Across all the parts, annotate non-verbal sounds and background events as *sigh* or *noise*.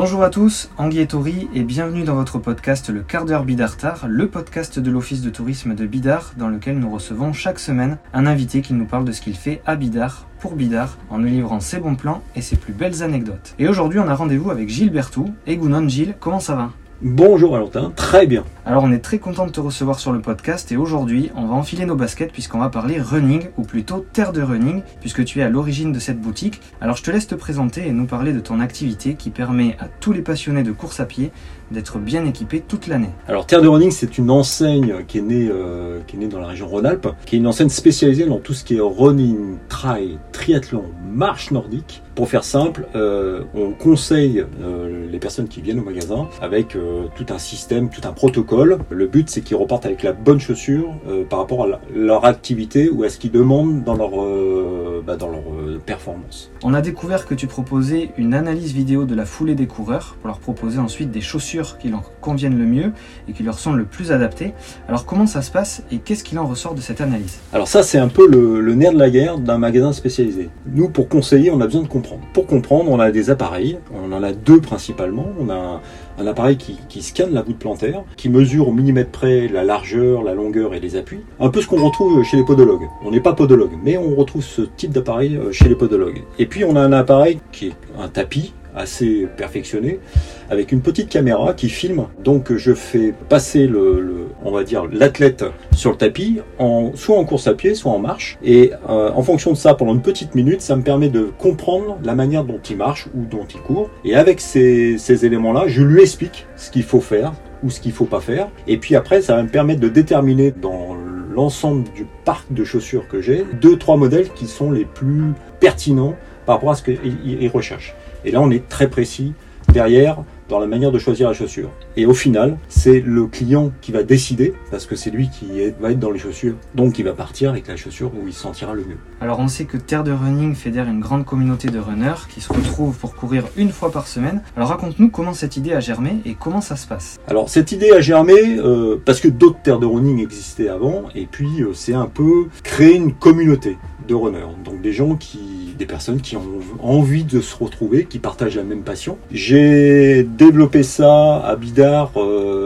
Bonjour à tous, Anguille et bienvenue dans votre podcast Le quart d'heure Bidartar, le podcast de l'Office de tourisme de Bidar dans lequel nous recevons chaque semaine un invité qui nous parle de ce qu'il fait à Bidar pour Bidar en nous livrant ses bons plans et ses plus belles anecdotes. Et aujourd'hui on a rendez-vous avec Gilles Bertou. Et Gounon Gilles, comment ça va? Bonjour Valentin, très bien. Alors on est très content de te recevoir sur le podcast et aujourd'hui on va enfiler nos baskets puisqu'on va parler running ou plutôt terre de running puisque tu es à l'origine de cette boutique. Alors je te laisse te présenter et nous parler de ton activité qui permet à tous les passionnés de course à pied d'être bien équipés toute l'année. Alors Terre de Running c'est une enseigne qui est, née, euh, qui est née dans la région Rhône-Alpes, qui est une enseigne spécialisée dans tout ce qui est running, trail, triathlon, marche nordique. Pour faire simple, euh, on conseille euh, les personnes qui viennent au magasin avec tout un système, tout un protocole. Le but, c'est qu'ils repartent avec la bonne chaussure par rapport à leur activité ou à ce qu'ils demandent dans leur, bah, dans leur performance. On a découvert que tu proposais une analyse vidéo de la foulée des coureurs pour leur proposer ensuite des chaussures qui leur conviennent le mieux et qui leur sont le plus adaptées. Alors comment ça se passe et qu'est-ce qu'il en ressort de cette analyse? Alors ça, c'est un peu le, le nerf de la guerre d'un magasin spécialisé. Nous, pour conseiller, on a besoin de comprendre. Pour comprendre, on a des appareils. On en a deux principalement. On a un, un appareil qui, scanne la voûte plantaire, qui mesure au millimètre près la largeur, la longueur et les appuis. Un peu ce qu'on retrouve chez les podologues. On n'est pas podologue, mais on retrouve ce type d'appareil euh, chez les podologues. Et puis, on a un appareil qui est un tapis assez perfectionné avec une petite caméra qui filme. Donc je fais passer le, on va dire l'athlète sur le tapis, soit en course à pied, soit en marche. Et euh, en fonction de ça, pendant une petite minute, ça me permet de comprendre la manière dont il marche ou dont il court. Et avec ces, éléments-là, je lui explique ce qu'il faut faire ou ce qu'il faut pas faire. Et puis après, ça va me permettre de déterminer dans l'ensemble du parc de chaussures que j'ai, deux, trois modèles qui sont les plus pertinents par rapport à ce qu'ils recherchent. Et là, on est très précis derrière dans la manière de choisir la chaussure. Et au final, c'est le client qui va décider, parce que c'est lui qui est- va être dans les chaussures, donc il va partir avec la chaussure où il se sentira le mieux. Alors on sait que Terre de Running fédère une grande communauté de runners qui se retrouvent pour courir une fois par semaine. Alors raconte-nous comment cette idée a germé et comment ça se passe. Alors cette idée a germé euh, parce que d'autres terres de running existaient avant, et puis euh, c'est un peu créer une communauté de runners, donc des gens qui, des personnes qui ont envie de se retrouver, qui partagent la même passion. J'ai développé ça à Bidar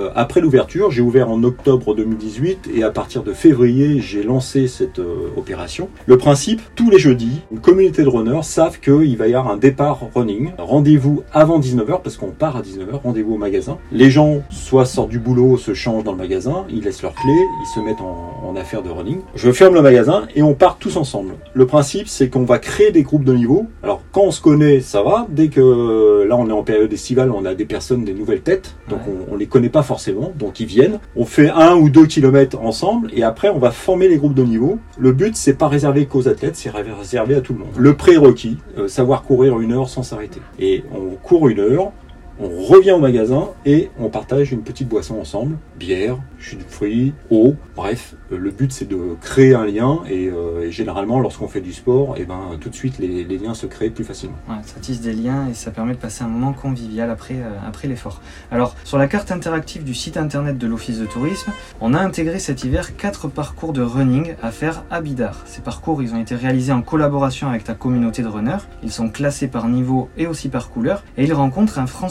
euh, après l'ouverture. J'ai ouvert en octobre 2018 et à partir de février, j'ai lancé cette euh, opération. Le principe, tous les jeudis, une communauté de runners savent qu'il va y avoir un départ running. Rendez-vous avant 19h parce qu'on part à 19h, rendez-vous au magasin. Les gens soit sortent du boulot, se changent dans le magasin, ils laissent leurs clés, ils se mettent en, en affaire de running. Je ferme le magasin et on part tous ensemble. Le principe, c'est qu'on va créer des groupes de niveau. Alors quand on se connaît, ça va. Dès que là on est en période estivale, on a des personnes, des nouvelles têtes, donc Ouais. on, on les connaît pas forcément, donc ils viennent. On fait un ou deux kilomètres ensemble et après on va former les groupes de niveau. Le but, c'est pas réservé qu'aux athlètes, c'est réservé à tout le monde. Le prérequis, euh, savoir courir une heure sans s'arrêter. Et on court une heure, on revient au magasin et on partage une petite boisson ensemble, bière, jus de fruits, eau, bref, euh, le but c'est de créer un lien et, euh, généralement lorsqu'on fait du sport, et ben tout de suite les, liens se créent plus facilement. Ouais, ça tisse des liens et ça permet de passer un moment convivial après, euh, après l'effort. Alors, sur la carte interactive du site internet de l'Office de tourisme, on a intégré cet hiver quatre parcours de running à faire à Bidar. Ces parcours, ils ont été réalisés en collaboration avec ta communauté de runners. Ils sont classés par niveau et aussi par couleur et ils rencontrent un franc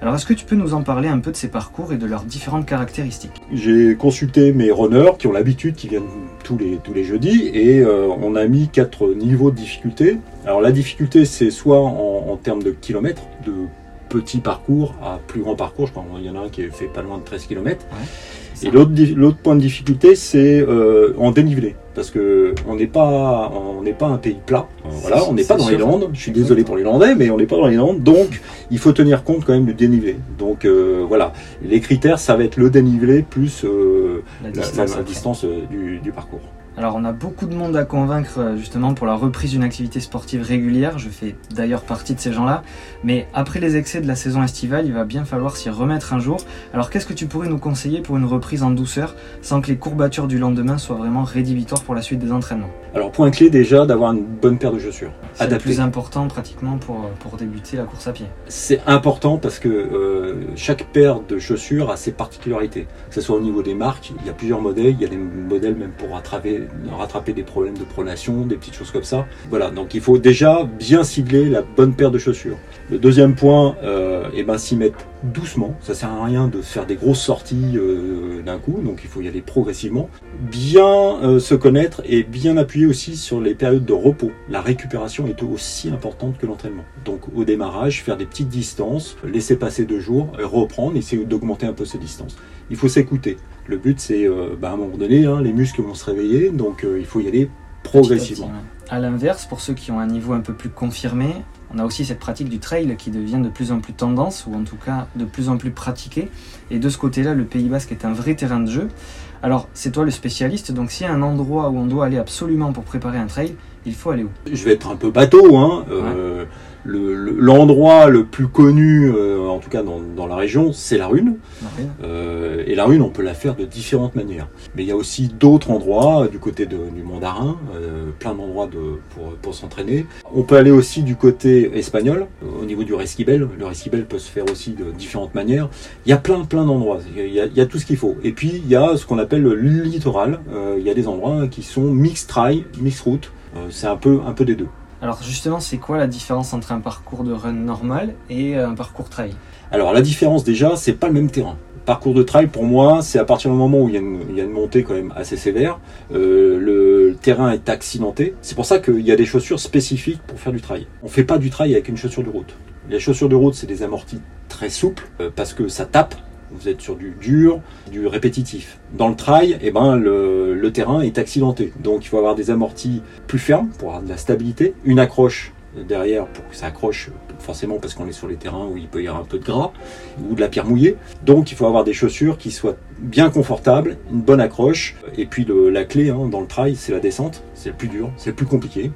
Alors, est-ce que tu peux nous en parler un peu de ces parcours et de leurs différentes caractéristiques? J'ai consulté mes runners qui ont l'habitude, qui viennent tous les, tous les jeudis, et euh, on a mis quatre niveaux de difficulté. Alors la difficulté, c'est soit en termes de kilomètres, de petits parcours à plus grands parcours. Je crois qu'il y en a un qui fait pas loin de 13 kilomètres. Ça. Et l'autre point de difficulté, c'est euh, en dénivelé, parce que on n'est pas on n'est pas un pays plat. Voilà, on n'est pas dans les. Landes. Je suis désolé pour les Landais, mais on n'est pas dans les Landes, donc il faut tenir compte quand même du dénivelé. Donc euh, voilà, les critères, ça va être le dénivelé plus euh, La distance, la- la après. distance euh, du, du parcours. Alors on a beaucoup de monde à convaincre euh, justement pour la reprise d'une activité sportive régulière, je fais d'ailleurs partie de ces gens-là, mais après les excès de la saison estivale, il va bien falloir s'y remettre un jour. Alors qu'est-ce que tu pourrais nous conseiller pour une reprise en douceur sans que les courbatures du lendemain soient vraiment rédhibitoires pour la suite des entraînements? Alors point clé déjà d'avoir une bonne paire de chaussures. C'est le plus important pratiquement pour, pour débuter la course à pied. C'est important parce que euh, chaque paire de chaussures a ses particularités. Que ce soit au niveau des marques, il y a plusieurs modèles. Il y a des modèles même pour rattraper, rattraper des problèmes de pronation, des petites choses comme ça. Voilà, donc il faut déjà bien cibler la bonne paire de chaussures. Le deuxième point, euh, eh ben, s'y mettre doucement. Ça sert à rien de faire des grosses sorties euh, d'un coup, donc il faut y aller progressivement. Bien euh, se connaître et bien appuyer aussi sur les périodes de repos. La récupération est aussi importante que l'entraînement. Donc au démarrage, faire des petites distances, laisser passer deux jours, reprendre, essayer d'augmenter un peu ces distances. Il faut s'écouter. Le but, c'est euh, bah, à un moment donné, hein, les muscles vont se réveiller, donc euh, il faut y aller progressivement. Petit à l'inverse, pour ceux qui ont un niveau un peu plus confirmé, on a aussi cette pratique du trail qui devient de plus en plus tendance, ou en tout cas de plus en plus pratiquée. Et de ce côté-là, le Pays Basque est un vrai terrain de jeu. Alors, c'est toi le spécialiste, donc s'il y a un endroit où on doit aller absolument pour préparer un trail, il faut aller où? Je vais être un peu bateau, hein. euh, le- le- L'endroit le, plus connu, euh, en tout cas dans, dans la région, c'est la Rune. Euh, et la Rune, on peut la faire de différentes manières. Mais il y a aussi d'autres endroits, euh, du côté de- du Mandarin, euh, plein d'endroits de- pour, pour s'entraîner. On peut aller aussi du côté espagnol, au niveau du resquibel. Le resquibel peut se faire aussi de différentes manières. Il y a plein, plein d'endroits. Il y a, il y a tout ce qu'il faut. Et puis, il y a ce qu'on appelle le littoral. Il y a des endroits qui sont mix trail, mix route. Euh, c'est un peu, un peu des deux. Alors justement, c'est quoi la différence entre un parcours de run normal et un parcours trail? Alors la différence déjà, c'est pas le même terrain. Parcours de trail pour moi, c'est à partir du moment où il y a une, montée quand même assez sévère, euh, le terrain est accidenté. C'est pour ça qu'il y a des chaussures spécifiques pour faire du trail. On fait pas du trail avec une chaussure de route. Les chaussures de route, c'est des amortis très souples euh, parce que ça tape. Vous êtes sur du dur, du répétitif. Dans le trail, eh ben, le, le terrain est accidenté. Donc il faut avoir des amortis plus fermes pour avoir de la stabilité, une accroche derrière pour que ça accroche forcément parce qu'on est sur les terrains où il peut y avoir un peu de gras ou de la pierre mouillée. Donc il faut avoir des chaussures qui soient bien confortables, une bonne accroche. Et puis le- la clé hein, dans le trail, c'est la descente. C'est le plus dur, c'est le plus compliqué.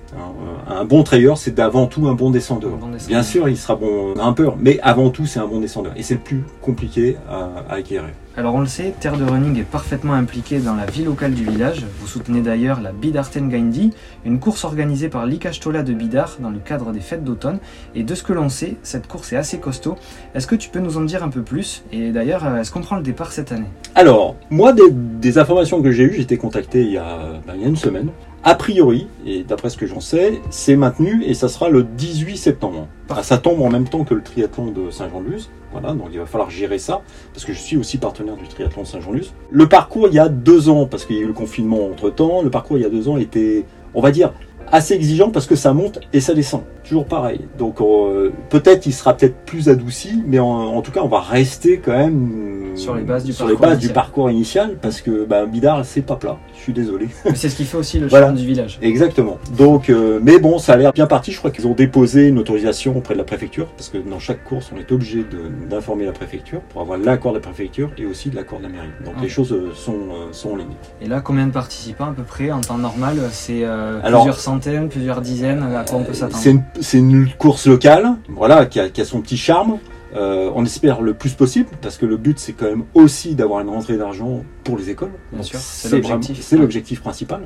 Un, un bon trailer, c'est d'avant tout un bon descendeur. Un bon descendeur. Bien sûr, il sera bon grimpeur, mais avant tout, c'est un bon descendeur. Et c'est le plus compliqué à, à acquérir. Alors on le sait, Terre de Running est parfaitement impliquée dans la vie locale du village. Vous soutenez d'ailleurs la Bidarten Gaindi, une course organisée par l'Ikashtola de Bidar dans le cadre des fêtes d'automne. Et de ce que l'on sait, cette course est assez costaud. Est-ce que tu peux nous en dire un peu plus? Et d'ailleurs, euh, est-ce qu'on prend le départ cette année? Alors, moi, des, des informations que j'ai eues, été contacté il y, a, ben, il y a une semaine. A priori, et d'après ce que j'en sais, c'est maintenu et ça sera le 18 septembre. Ah, ça tombe en même temps que le triathlon de Saint-Jean-de-Luz. Voilà, donc il va falloir gérer ça, parce que je suis aussi partenaire du triathlon de Saint-Jean-de-Luz. Le parcours, il y a deux ans, parce qu'il y a eu le confinement entre-temps, le parcours, il y a deux ans, était, on va dire, assez exigeant parce que ça monte et ça descend. Toujours pareil. Donc euh, peut-être il sera peut-être plus adouci, mais en, en tout cas on va rester quand même Sur les bases du sur les parcours du initial. parcours initial parce que bah, Bidar c'est pas plat. Je suis désolé. *laughs* C'est ce qui fait aussi le *laughs* Voilà. charme du village. Exactement. Donc, euh, mais bon, ça a l'air bien parti. Je crois qu'ils ont déposé une autorisation auprès de la préfecture, parce que dans chaque course, on est obligé d'informer la préfecture pour avoir l'accord de la préfecture et aussi de l'accord de la mairie. Donc Ah. les choses euh, sont, euh, sont en ligne. Et là, combien de participants à peu près en temps normal? C'est plusieurs centaines, plusieurs dizaines? À quoi on peut s'attendre? C'est une, course locale, voilà, qui a son petit charme. Euh, on espère le plus possible, parce que le but, c'est quand même aussi d'avoir une rentrée d'argent pour les écoles. Bien sûr, c'est l'objectif. Principal.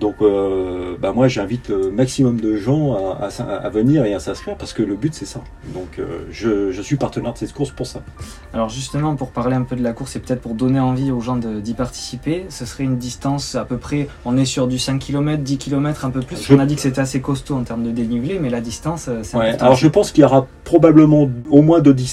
Donc, euh, bah, moi, j'invite le maximum de gens à, venir et à s'inscrire, parce que le but, c'est ça. Donc, euh, je, suis partenaire de cette course pour ça. Alors, justement, pour parler un peu de la course et peut-être pour donner envie aux gens d'y participer, ce serait une distance à peu près, on est sur du 5 km, 10 km, un peu plus. On a dit que c'était assez costaud en termes de dénivelé, mais la distance, euh, c'est ouais, Alors, je pense qu'il y aura probablement au moins deux 10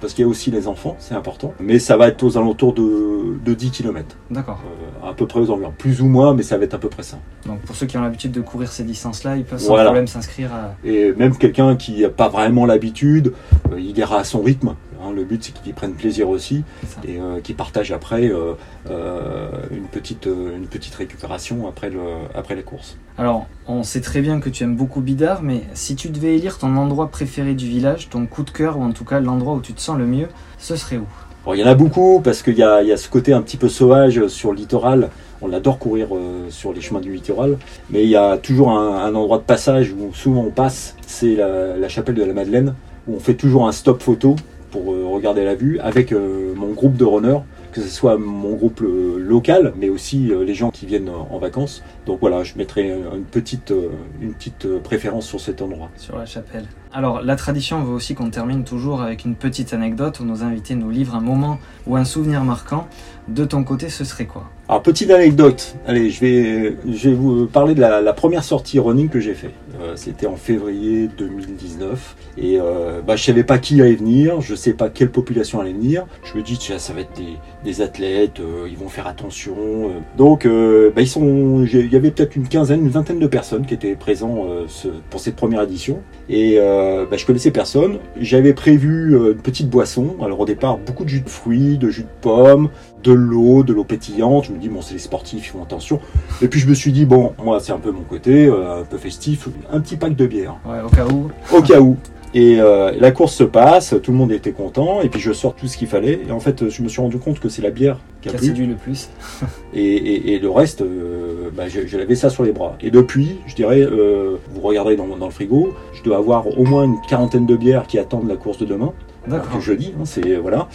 parce qu'il y a aussi les enfants, c'est important. Mais ça va être aux alentours de, 10 km. D'accord. Euh, à peu près aux environs. Plus ou moins, mais ça va être à peu près ça. Donc pour ceux qui ont l'habitude de courir ces distances-là, ils peuvent sans problème s'inscrire à... Et même quelqu'un qui n'a pas vraiment l'habitude, euh, il ira à son rythme hein. le but, c'est qu'il y prenne plaisir aussi et euh, qu'il partage après euh, euh, une, petite, une petite récupération après, le, après les courses. Alors, on sait très bien que tu aimes beaucoup Bidar, mais si tu devais élire ton endroit préféré du village, ton coup de cœur, ou en tout cas l'endroit où tu te sens le mieux, ce serait où? Bon, il y en a beaucoup parce qu'il y y a ce côté un petit peu sauvage sur le littoral. On adore courir euh, sur les chemins du littoral, mais il y a toujours un, un endroit de passage où souvent on passe, c'est la, la chapelle de la Madeleine, où on fait toujours un stop photo pour euh, regarder la vue avec euh, mon groupe de runners. Que ce soit mon groupe euh, local, mais aussi euh, les gens qui viennent en vacances. Donc voilà, je mettrai une petite, une petite préférence sur cet endroit. Sur la chapelle. Alors, la tradition veut aussi qu'on termine toujours avec une petite anecdote où nos invités nous livrent un moment ou un souvenir marquant. De ton côté, ce serait quoi? Alors, petite anecdote. Allez, je vais, je vais vous parler de la, première sortie running que j'ai fait. Euh, c'était en février 2019. Et euh, bah, je savais pas qui allait venir, je sais pas quelle population allait venir. Je me dis, tiens, ça va être des, athlètes, euh, ils vont faire attention. Euh. Donc, bah, ils sont, il y avait peut-être une quinzaine, une vingtaine de personnes qui étaient présents pour cette première édition. Et bah, je connaissais personne. J'avais prévu une petite boisson. Alors au départ, beaucoup de jus de fruits, de jus de pommes, de l'eau, de l'eau pétillante. Je me dis, bon, c'est les sportifs, ils font attention. Et puis je me suis dit, bon, moi, c'est un peu mon côté, euh, un peu festif, un petit pack de bière. Ouais, au cas où. Au cas où. Et euh, la course se passe, tout le monde était content, et puis je sors tout ce qu'il fallait. Et en fait, je me suis rendu compte que c'est la bière qui a, séduit le plus. *laughs* et, le reste, euh, bah, j'avais ça sur les bras. Et depuis, je dirais, vous regardez dans, dans, le frigo, je dois avoir au moins une quarantaine de bières qui attendent la course de demain. D'accord. jeudi, hein, c'est voilà.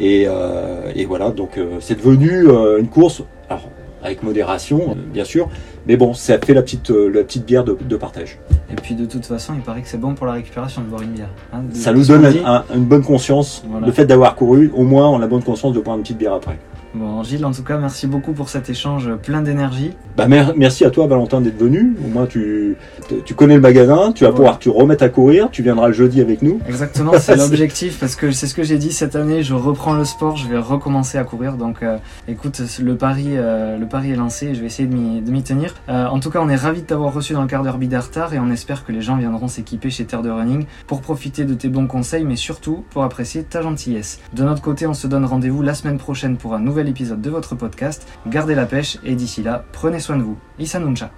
Et, euh, et, voilà, donc euh, c'est devenu euh, une course, alors, avec modération, bien sûr, mais bon, ça fait la petite, la petite bière de, de, partage. Et puis de toute façon, il paraît que c'est bon pour la récupération de boire une bière. Hein, ça nous donne une bonne conscience. Le fait d'avoir couru, au moins, on a bonne conscience de boire une petite bière après. Bon, Gilles, en tout cas, merci beaucoup pour cet échange plein d'énergie. Bah, merci à toi, Valentin, d'être venu. Au moins, tu, tu connais le magasin, tu vas pouvoir te remettre à courir, tu viendras le jeudi avec nous. Exactement, c'est *laughs* l'objectif, parce que c'est ce que j'ai dit cette année, je reprends le sport, je vais recommencer à courir. Donc, euh, écoute, le pari, euh, le pari est lancé et je vais essayer de m'y tenir. Euh, en tout cas, on est ravis de t'avoir reçu dans le quart d'heure Bidartar et on espère que les gens viendront s'équiper chez Terre de Running pour profiter de tes bons conseils, mais surtout pour apprécier ta gentillesse. De notre côté, on se donne rendez-vous la semaine prochaine pour un épisode de votre podcast. Gardez la pêche et d'ici là, prenez soin de vous. Issa Nuncha.